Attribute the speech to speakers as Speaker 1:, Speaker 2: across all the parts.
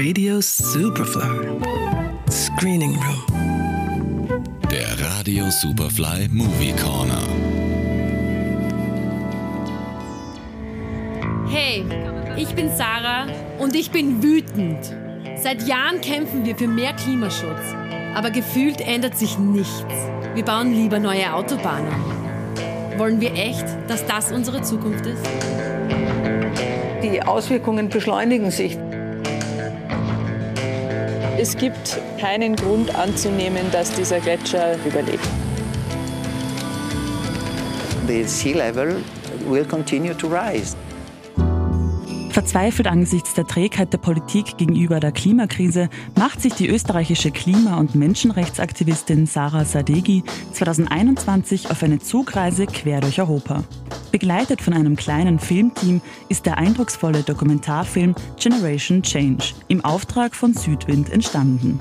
Speaker 1: Radio Superfly. Screening Room.
Speaker 2: Der Radio Superfly Movie Corner.
Speaker 3: Hey, ich bin Sarah und ich bin wütend. Seit Jahren kämpfen wir für mehr Klimaschutz. Aber gefühlt ändert sich nichts. Wir bauen lieber neue Autobahnen. Wollen wir echt, dass das unsere Zukunft ist?
Speaker 4: Die Auswirkungen beschleunigen sich.
Speaker 5: Es gibt keinen Grund anzunehmen, dass dieser Gletscher überlebt.
Speaker 6: The sea level will continue to rise.
Speaker 7: Verzweifelt angesichts der Trägheit der Politik gegenüber der Klimakrise macht sich die österreichische Klima- und Menschenrechtsaktivistin Sarah Sadeghi 2021 auf eine Zugreise quer durch Europa. Begleitet von einem kleinen Filmteam ist der eindrucksvolle Dokumentarfilm Generation Change im Auftrag von Südwind entstanden.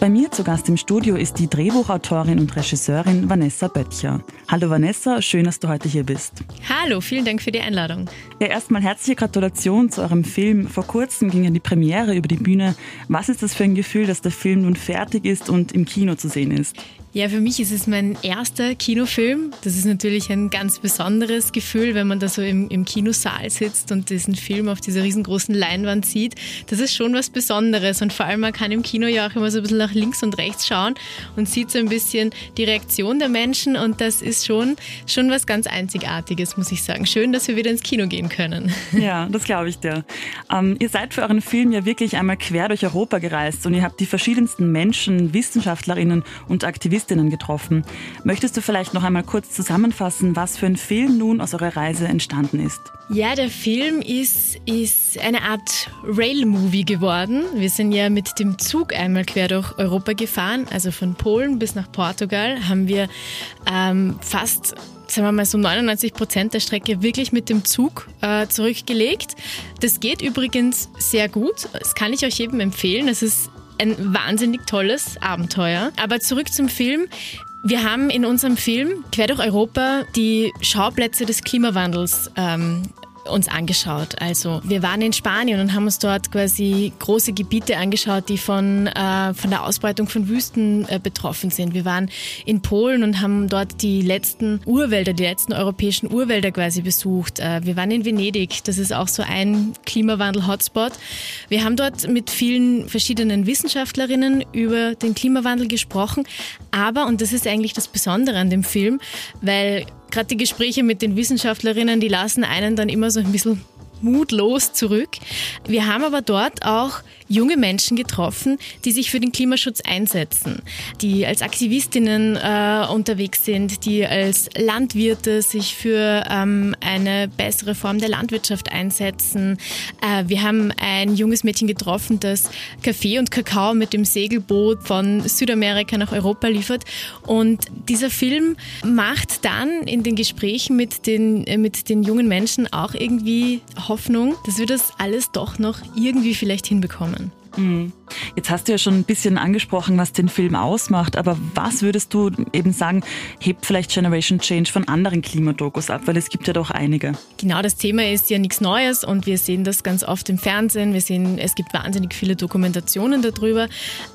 Speaker 7: Bei mir zu Gast im Studio ist die Drehbuchautorin und Regisseurin Vanessa Böttcher. Hallo Vanessa, schön, dass du heute hier bist.
Speaker 8: Hallo, vielen Dank für die Einladung.
Speaker 7: Ja, erstmal herzliche Gratulation zu eurem Film. Vor kurzem ging ja die Premiere über die Bühne. Was ist das für ein Gefühl, dass der Film nun fertig ist und im Kino zu sehen ist?
Speaker 8: Ja, für mich ist es mein erster Kinofilm. Das ist natürlich ein ganz besonderes Gefühl, wenn man da so im, im Kinosaal sitzt und diesen Film auf dieser riesengroßen Leinwand sieht. Das ist schon was Besonderes und vor allem man kann im Kino ja auch immer so ein bisschen nach links und rechts schauen und sieht so ein bisschen die Reaktion der Menschen und das ist schon, schon was ganz Einzigartiges, muss ich sagen. Schön, dass wir wieder ins Kino gehen können.
Speaker 7: Ja, das glaube ich dir. Ähm, ihr seid für euren Film ja wirklich einmal quer durch Europa gereist und ihr habt die verschiedensten Menschen, Wissenschaftlerinnen und Aktivistinnen getroffen. Möchtest du vielleicht noch einmal kurz zusammenfassen, was für ein Film nun aus eurer Reise entstanden ist?
Speaker 8: Ja, der Film ist, ist eine Art Rail-Movie geworden. Wir sind ja mit dem Zug einmal quer durch Europa gefahren, also von Polen bis nach Portugal haben wir ähm, fast sagen wir mal so 99 Prozent der Strecke wirklich mit dem Zug äh, zurückgelegt. Das geht übrigens sehr gut. Das kann ich euch jedem empfehlen. Es ist ein wahnsinnig tolles Abenteuer. Aber zurück zum Film. Wir haben in unserem Film Quer durch Europa die Schauplätze des Klimawandels ähm, uns angeschaut. Also wir waren in Spanien und haben uns dort quasi große Gebiete angeschaut, die von, äh, von der Ausbreitung von Wüsten äh, betroffen sind. Wir waren in Polen und haben dort die letzten Urwälder, die letzten europäischen Urwälder quasi besucht. Äh, wir waren in Venedig, das ist auch so ein Klimawandel-Hotspot. Wir haben dort mit vielen verschiedenen Wissenschaftlerinnen über den Klimawandel gesprochen. Aber, und das ist eigentlich das Besondere an dem Film, weil gerade die Gespräche mit den Wissenschaftlerinnen, die lassen einen dann immer so ein bisschen mutlos zurück. Wir haben aber dort auch junge Menschen getroffen, die sich für den Klimaschutz einsetzen, die als Aktivistinnen äh, unterwegs sind, die als Landwirte sich für ähm, eine bessere Form der Landwirtschaft einsetzen. Äh, wir haben ein junges Mädchen getroffen, das Kaffee und Kakao mit dem Segelboot von Südamerika nach Europa liefert. Und dieser Film macht dann in den Gesprächen mit den, äh, mit den jungen Menschen auch irgendwie Hoffnung, dass wir das alles doch noch irgendwie vielleicht hinbekommen.
Speaker 7: Mhm. Jetzt hast du ja schon ein bisschen angesprochen, was den Film ausmacht, aber was würdest du eben sagen, hebt vielleicht Generation Change von anderen Klimadokus ab, weil es gibt ja doch einige.
Speaker 8: Genau, das Thema ist ja nichts Neues und wir sehen das ganz oft im Fernsehen. Wir sehen, es gibt wahnsinnig viele Dokumentationen darüber.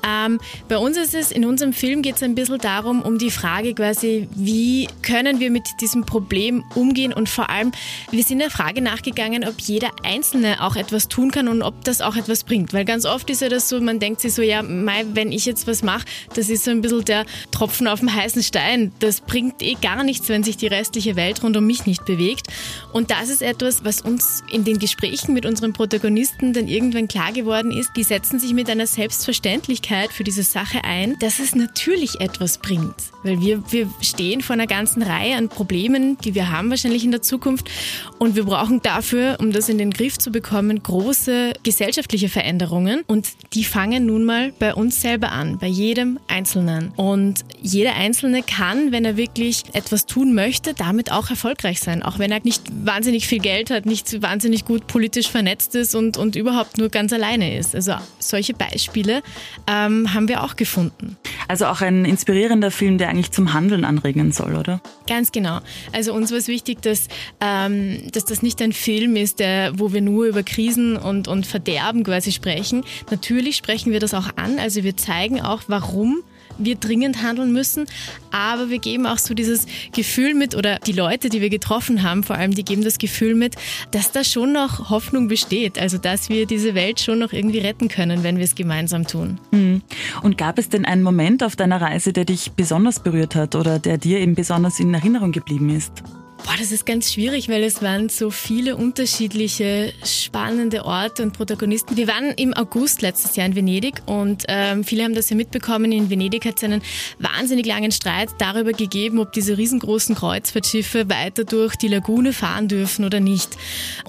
Speaker 8: Ähm, bei uns ist es, in unserem Film geht es ein bisschen darum, um die Frage quasi, wie können wir mit diesem Problem umgehen und vor allem, wir sind der Frage nachgegangen, ob jeder Einzelne auch etwas tun kann und ob das auch etwas bringt, weil ganz oft ist ja das so, man denkt sich so, ja, Mai, wenn ich jetzt was mache, das ist so ein bisschen der Tropfen auf dem heißen Stein. Das bringt eh gar nichts, wenn sich die restliche Welt rund um mich nicht bewegt. Und das ist etwas, was uns in den Gesprächen mit unseren Protagonisten dann irgendwann klar geworden ist. Die setzen sich mit einer Selbstverständlichkeit für diese Sache ein, dass es natürlich etwas bringt. Weil wir, wir stehen vor einer ganzen Reihe an Problemen, die wir haben wahrscheinlich in der Zukunft. Und wir brauchen dafür, um das in den Griff zu bekommen, große gesellschaftliche Veränderungen. Und die fangen nun mal bei uns selber an, bei jedem Einzelnen. Und jeder Einzelne kann, wenn er wirklich etwas tun möchte, damit auch erfolgreich sein. Auch wenn er nicht wahnsinnig viel Geld hat, nicht wahnsinnig gut politisch vernetzt ist und, und überhaupt nur ganz alleine ist. Also solche Beispiele ähm, haben wir auch gefunden.
Speaker 7: Also auch ein inspirierender Film, der eigentlich zum Handeln anregen soll, oder?
Speaker 8: Ganz genau. Also uns war es wichtig, dass, ähm, dass das nicht ein Film ist, der, wo wir nur über Krisen und, und Verderben quasi sprechen. Natürlich sprechen wir das auch an, also wir zeigen auch, warum wir dringend handeln müssen, aber wir geben auch so dieses Gefühl mit oder die Leute, die wir getroffen haben, vor allem, die geben das Gefühl mit, dass da schon noch Hoffnung besteht, also dass wir diese Welt schon noch irgendwie retten können, wenn wir es gemeinsam tun.
Speaker 7: Hm. Und gab es denn einen Moment auf deiner Reise, der dich besonders berührt hat oder der dir eben besonders in Erinnerung geblieben ist?
Speaker 8: Boah, das ist ganz schwierig, weil es waren so viele unterschiedliche spannende Orte und Protagonisten. Wir waren im August letztes Jahr in Venedig und ähm, viele haben das ja mitbekommen. In Venedig hat es einen wahnsinnig langen Streit darüber gegeben, ob diese riesengroßen Kreuzfahrtschiffe weiter durch die Lagune fahren dürfen oder nicht.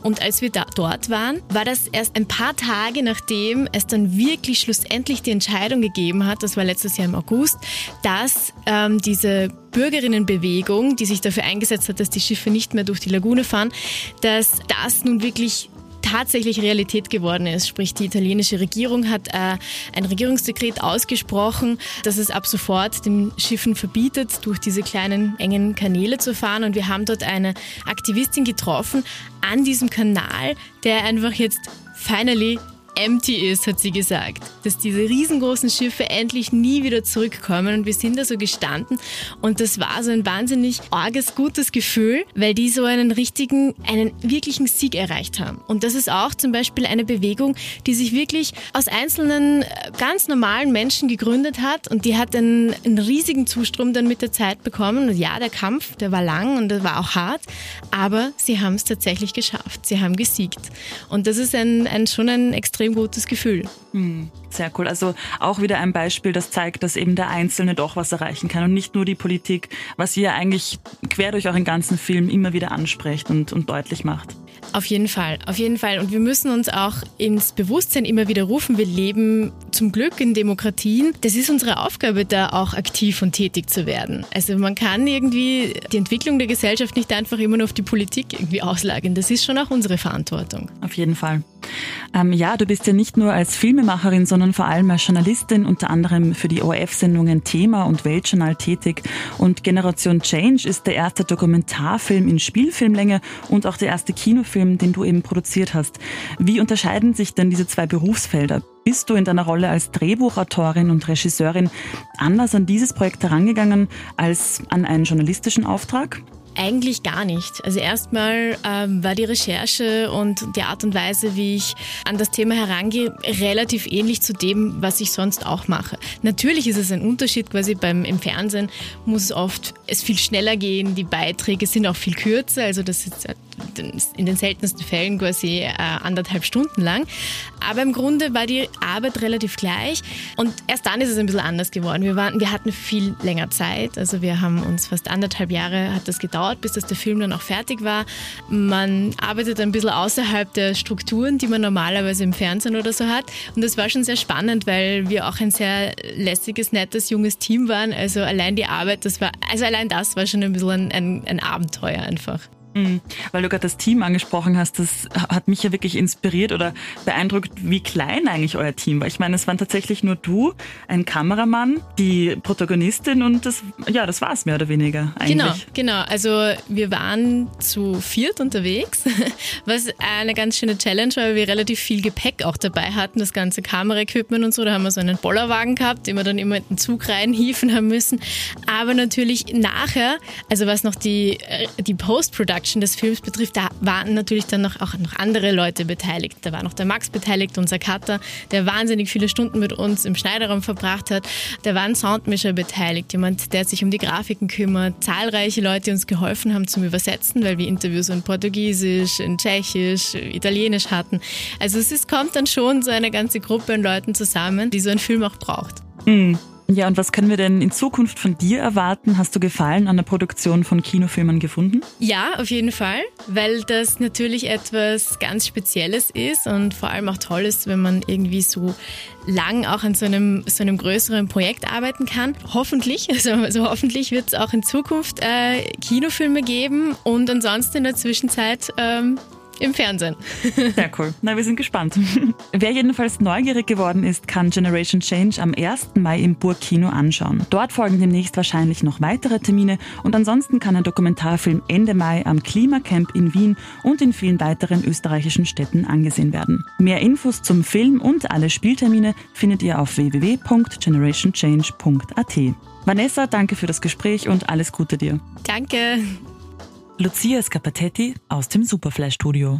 Speaker 8: Und als wir da, dort waren, war das erst ein paar Tage nachdem es dann wirklich schlussendlich die Entscheidung gegeben hat, das war letztes Jahr im August, dass ähm, diese Bürgerinnenbewegung, die sich dafür eingesetzt hat, dass die Schiffe nicht mehr durch die Lagune fahren, dass das nun wirklich tatsächlich Realität geworden ist. Sprich, die italienische Regierung hat äh, ein Regierungsdekret ausgesprochen, dass es ab sofort den Schiffen verbietet, durch diese kleinen engen Kanäle zu fahren. Und wir haben dort eine Aktivistin getroffen an diesem Kanal, der einfach jetzt finally empty ist, hat sie gesagt. Dass diese riesengroßen Schiffe endlich nie wieder zurückkommen. Und wir sind da so gestanden. Und das war so ein wahnsinnig arges, gutes Gefühl, weil die so einen richtigen, einen wirklichen Sieg erreicht haben. Und das ist auch zum Beispiel eine Bewegung, die sich wirklich aus einzelnen äh, ganz normalen Menschen gegründet hat. Und die hat einen, einen riesigen Zustrom dann mit der Zeit bekommen. Und ja, der Kampf, der war lang und der war auch hart. Aber sie haben es tatsächlich geschafft. Sie haben gesiegt. Und das ist ein, ein schon ein extrem extrem gutes Gefühl.
Speaker 7: Hm, sehr cool. Also auch wieder ein Beispiel, das zeigt, dass eben der Einzelne doch was erreichen kann und nicht nur die Politik, was ihr eigentlich quer durch euren ganzen Film immer wieder ansprecht und, und deutlich macht.
Speaker 8: Auf jeden Fall, auf jeden Fall. Und wir müssen uns auch ins Bewusstsein immer wieder rufen. Wir leben zum Glück in Demokratien. Das ist unsere Aufgabe, da auch aktiv und tätig zu werden. Also man kann irgendwie die Entwicklung der Gesellschaft nicht einfach immer nur auf die Politik irgendwie auslagern. Das ist schon auch unsere Verantwortung.
Speaker 7: Auf jeden Fall. Ähm, ja, du bist ja nicht nur als Filmemacherin, sondern vor allem als Journalistin, unter anderem für die ORF-Sendungen Thema und Weltjournal tätig. Und Generation Change ist der erste Dokumentarfilm in Spielfilmlänge und auch der erste Kinofilm, den du eben produziert hast. Wie unterscheiden sich denn diese zwei Berufsfelder? Bist du in deiner Rolle als Drehbuchautorin und Regisseurin anders an dieses Projekt herangegangen als an einen journalistischen Auftrag?
Speaker 8: Eigentlich gar nicht. Also erstmal ähm, war die Recherche und die Art und Weise, wie ich an das Thema herangehe, relativ ähnlich zu dem, was ich sonst auch mache. Natürlich ist es ein Unterschied, quasi beim im Fernsehen muss es oft es viel schneller gehen, die Beiträge sind auch viel kürzer, also das ist in den seltensten Fällen quasi äh, anderthalb Stunden lang. Aber im Grunde war die Arbeit relativ gleich und erst dann ist es ein bisschen anders geworden. Wir, waren, wir hatten viel länger Zeit, also wir haben uns fast anderthalb Jahre hat das gedauert, bis das der Film dann auch fertig war. Man arbeitet ein bisschen außerhalb der Strukturen, die man normalerweise im Fernsehen oder so hat und das war schon sehr spannend, weil wir auch ein sehr lässiges, nettes, junges Team waren. Also allein die Arbeit, das war, also allein das war schon ein bisschen ein, ein, ein Abenteuer einfach.
Speaker 7: Mhm. Weil du gerade das Team angesprochen hast, das hat mich ja wirklich inspiriert oder beeindruckt, wie klein eigentlich euer Team war. Ich meine, es waren tatsächlich nur du, ein Kameramann, die Protagonistin und das, ja, das war es mehr oder weniger eigentlich.
Speaker 8: Genau, genau. Also wir waren zu viert unterwegs, was eine ganz schöne Challenge war, weil wir relativ viel Gepäck auch dabei hatten, das ganze Kameraequipment und so. Da haben wir so einen Bollerwagen gehabt, den wir dann immer in den Zug reinhieven haben müssen. Aber natürlich nachher, also was noch die, äh, die Post-Production Production des Films betrifft, da waren natürlich dann noch, auch noch andere Leute beteiligt. Da war noch der Max beteiligt, unser Cutter, der wahnsinnig viele Stunden mit uns im Schneiderraum verbracht hat. Da war ein Soundmischer beteiligt, jemand, der sich um die Grafiken kümmert, zahlreiche Leute, die uns geholfen haben zum Übersetzen, weil wir Interviews in Portugiesisch, in Tschechisch, Italienisch hatten. Also es ist, kommt dann schon so eine ganze Gruppe an Leuten zusammen, die so einen Film auch braucht.
Speaker 7: Mhm. Ja, und was können wir denn in Zukunft von dir erwarten? Hast du Gefallen an der Produktion von Kinofilmen gefunden?
Speaker 8: Ja, auf jeden Fall, weil das natürlich etwas ganz Spezielles ist und vor allem auch toll ist, wenn man irgendwie so lang auch an so einem, so einem größeren Projekt arbeiten kann. Hoffentlich, also, also hoffentlich wird es auch in Zukunft äh, Kinofilme geben und ansonsten in der Zwischenzeit ähm, im Fernsehen.
Speaker 7: Sehr cool. Na, wir sind gespannt. Wer jedenfalls neugierig geworden ist, kann Generation Change am 1. Mai im Burgkino anschauen. Dort folgen demnächst wahrscheinlich noch weitere Termine und ansonsten kann ein Dokumentarfilm Ende Mai am Klimacamp in Wien und in vielen weiteren österreichischen Städten angesehen werden. Mehr Infos zum Film und alle Spieltermine findet ihr auf www.generationchange.at. Vanessa, danke für das Gespräch und alles Gute dir.
Speaker 8: Danke.
Speaker 7: Lucia Scapatetti aus dem Superfly Studio.